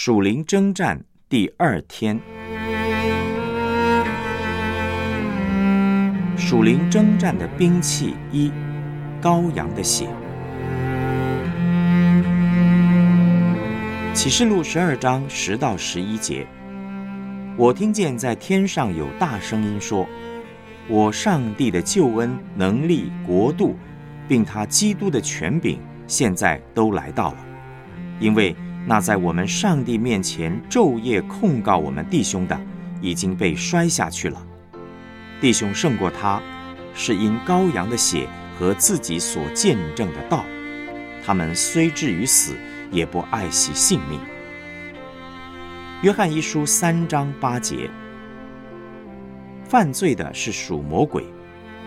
属灵征战第二天，属灵征战的兵器一：羔羊的血。启示录十二章十到十一节，我听见在天上有大声音说：“我上帝的救恩、能力、国度，并他基督的权柄，现在都来到了，因为。”那在我们上帝面前昼夜控告我们弟兄的，已经被摔下去了。弟兄胜过他，是因羔羊的血和自己所见证的道。他们虽至于死，也不爱惜性命。约翰一书三章八节，犯罪的是属魔鬼，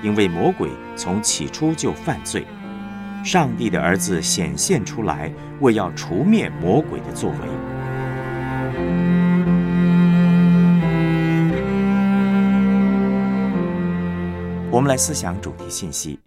因为魔鬼从起初就犯罪。上帝的儿子显现出来，为要除灭魔鬼的作为。我们来思想主题信息：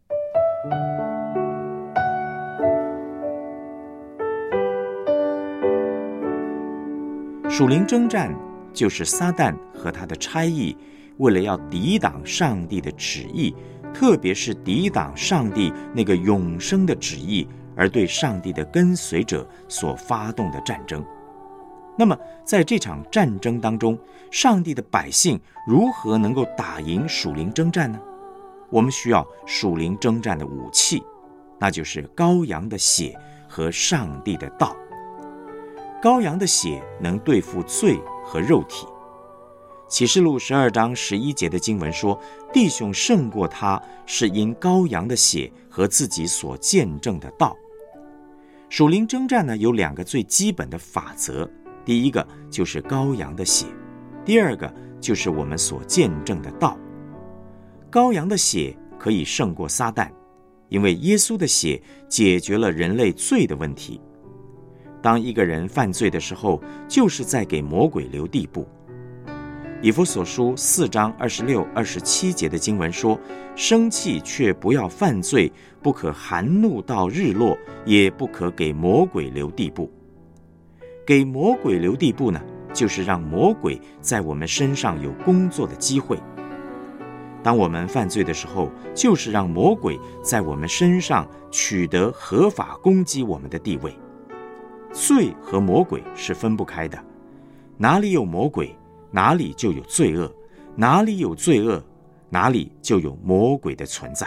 属灵征战，就是撒旦和他的差役，为了要抵挡上帝的旨意。特别是抵挡上帝那个永生的旨意，而对上帝的跟随者所发动的战争。那么，在这场战争当中，上帝的百姓如何能够打赢属灵征战呢？我们需要属灵征战的武器，那就是羔羊的血和上帝的道。羔羊的血能对付罪和肉体。启示录十二章十一节的经文说：“弟兄胜过他，是因羔羊的血和自己所见证的道。”属灵征战呢，有两个最基本的法则：第一个就是羔羊的血，第二个就是我们所见证的道。羔羊的血可以胜过撒旦，因为耶稣的血解决了人类罪的问题。当一个人犯罪的时候，就是在给魔鬼留地步。以弗所书四章二十六、二十七节的经文说：“生气却不要犯罪，不可含怒到日落，也不可给魔鬼留地步。给魔鬼留地步呢，就是让魔鬼在我们身上有工作的机会。当我们犯罪的时候，就是让魔鬼在我们身上取得合法攻击我们的地位。罪和魔鬼是分不开的，哪里有魔鬼？”哪里就有罪恶，哪里有罪恶，哪里就有魔鬼的存在。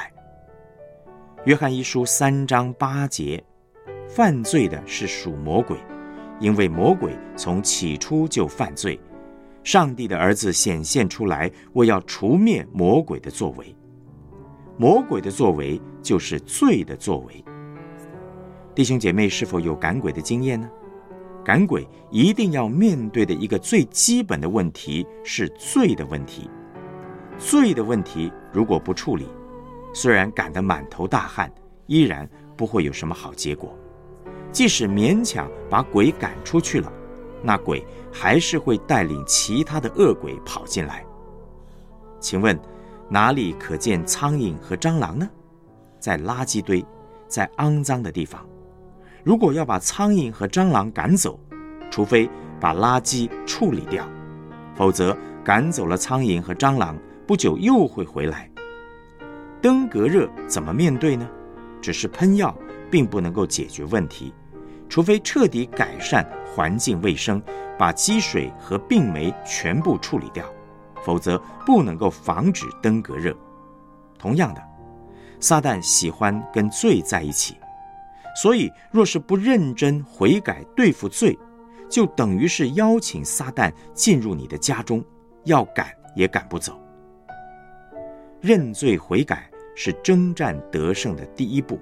约翰一书三章八节，犯罪的是属魔鬼，因为魔鬼从起初就犯罪。上帝的儿子显现出来，为要除灭魔鬼的作为。魔鬼的作为就是罪的作为。弟兄姐妹，是否有赶鬼的经验呢？赶鬼一定要面对的一个最基本的问题是罪的问题。罪的问题如果不处理，虽然赶得满头大汗，依然不会有什么好结果。即使勉强把鬼赶出去了，那鬼还是会带领其他的恶鬼跑进来。请问，哪里可见苍蝇和蟑螂呢？在垃圾堆，在肮脏的地方。如果要把苍蝇和蟑螂赶走，除非把垃圾处理掉，否则赶走了苍蝇和蟑螂，不久又会回来。登革热怎么面对呢？只是喷药并不能够解决问题，除非彻底改善环境卫生，把积水和病媒全部处理掉，否则不能够防止登革热。同样的，撒旦喜欢跟罪在一起。所以，若是不认真悔改对付罪，就等于是邀请撒旦进入你的家中，要赶也赶不走。认罪悔改是征战得胜的第一步。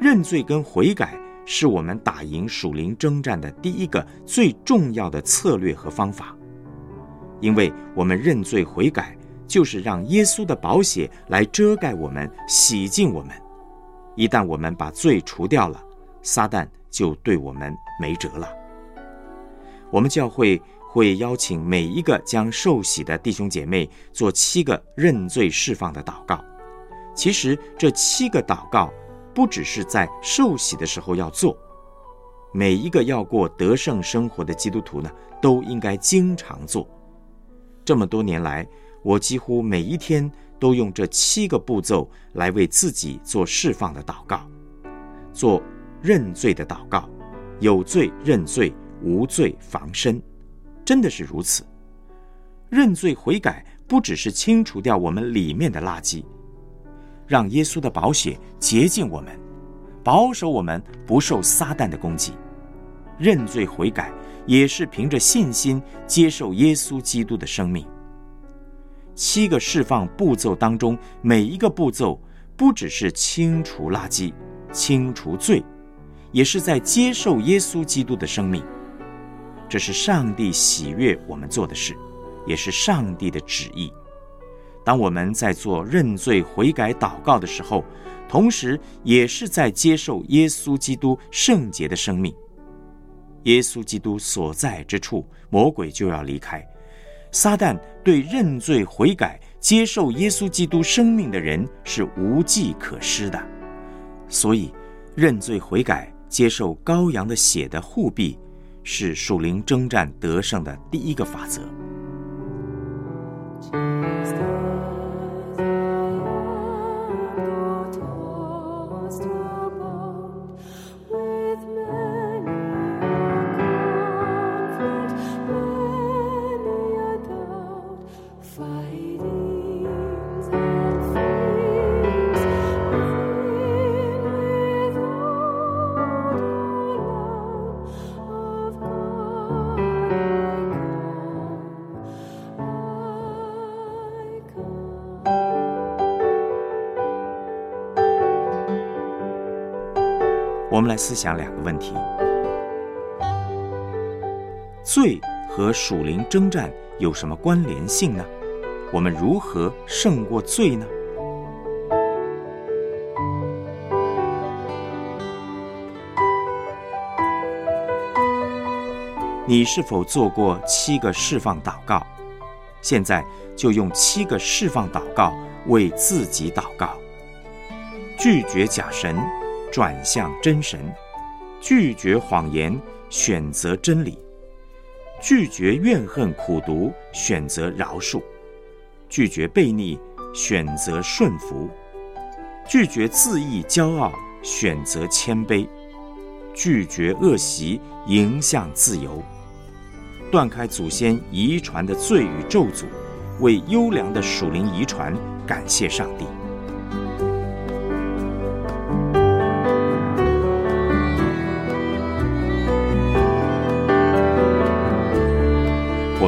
认罪跟悔改是我们打赢属灵征战的第一个最重要的策略和方法，因为我们认罪悔改，就是让耶稣的宝血来遮盖我们，洗净我们。一旦我们把罪除掉了，撒旦就对我们没辙了。我们教会会邀请每一个将受洗的弟兄姐妹做七个认罪释放的祷告。其实这七个祷告不只是在受洗的时候要做，每一个要过得胜生活的基督徒呢，都应该经常做。这么多年来，我几乎每一天都用这七个步骤来为自己做释放的祷告，做认罪的祷告，有罪认罪，无罪防身，真的是如此。认罪悔改不只是清除掉我们里面的垃圾，让耶稣的宝血洁净我们，保守我们不受撒旦的攻击。认罪悔改也是凭着信心接受耶稣基督的生命。七个释放步骤当中，每一个步骤不只是清除垃圾、清除罪，也是在接受耶稣基督的生命。这是上帝喜悦我们做的事。也是上帝的旨意。当我们在做认罪悔改祷告的时候，同时也是在接受耶稣基督圣洁的生命。耶稣基督所在之处，魔鬼就要离开。撒旦对认罪悔改、接受耶稣基督生命的人是无计可施的。所以，认罪悔改、接受羔羊的血的护庇，是属灵征战得胜的第一个法则。我们来思想两个问题：罪和属灵征战有什么关联性呢？我们如何胜过罪呢？你是否做过七个释放祷告？现在就用七个释放祷告为自己祷告，拒绝假神。转向真神，拒绝谎言，选择真理；拒绝怨恨苦毒，选择饶恕；拒绝悖逆，选择顺服；拒绝自意骄傲，选择谦卑；拒绝恶习，迎向自由；断开祖先遗传的罪与咒诅，为优良的属灵遗传感谢上帝。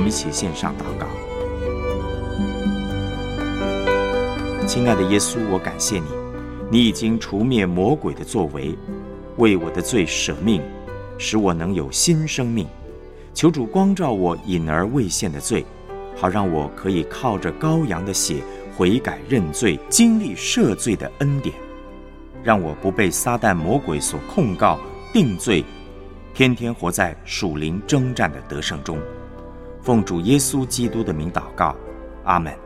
们一起献上祷告，亲爱的耶稣，我感谢你，你已经除灭魔鬼的作为，为我的罪舍命，使我能有新生命。求主光照我隐而未现的罪，好让我可以靠着羔羊的血悔改认罪，经历赦罪的恩典，让我不被撒旦魔鬼所控告定罪，天天活在属灵征战的得胜中。奉主耶稣基督的名祷告，阿门。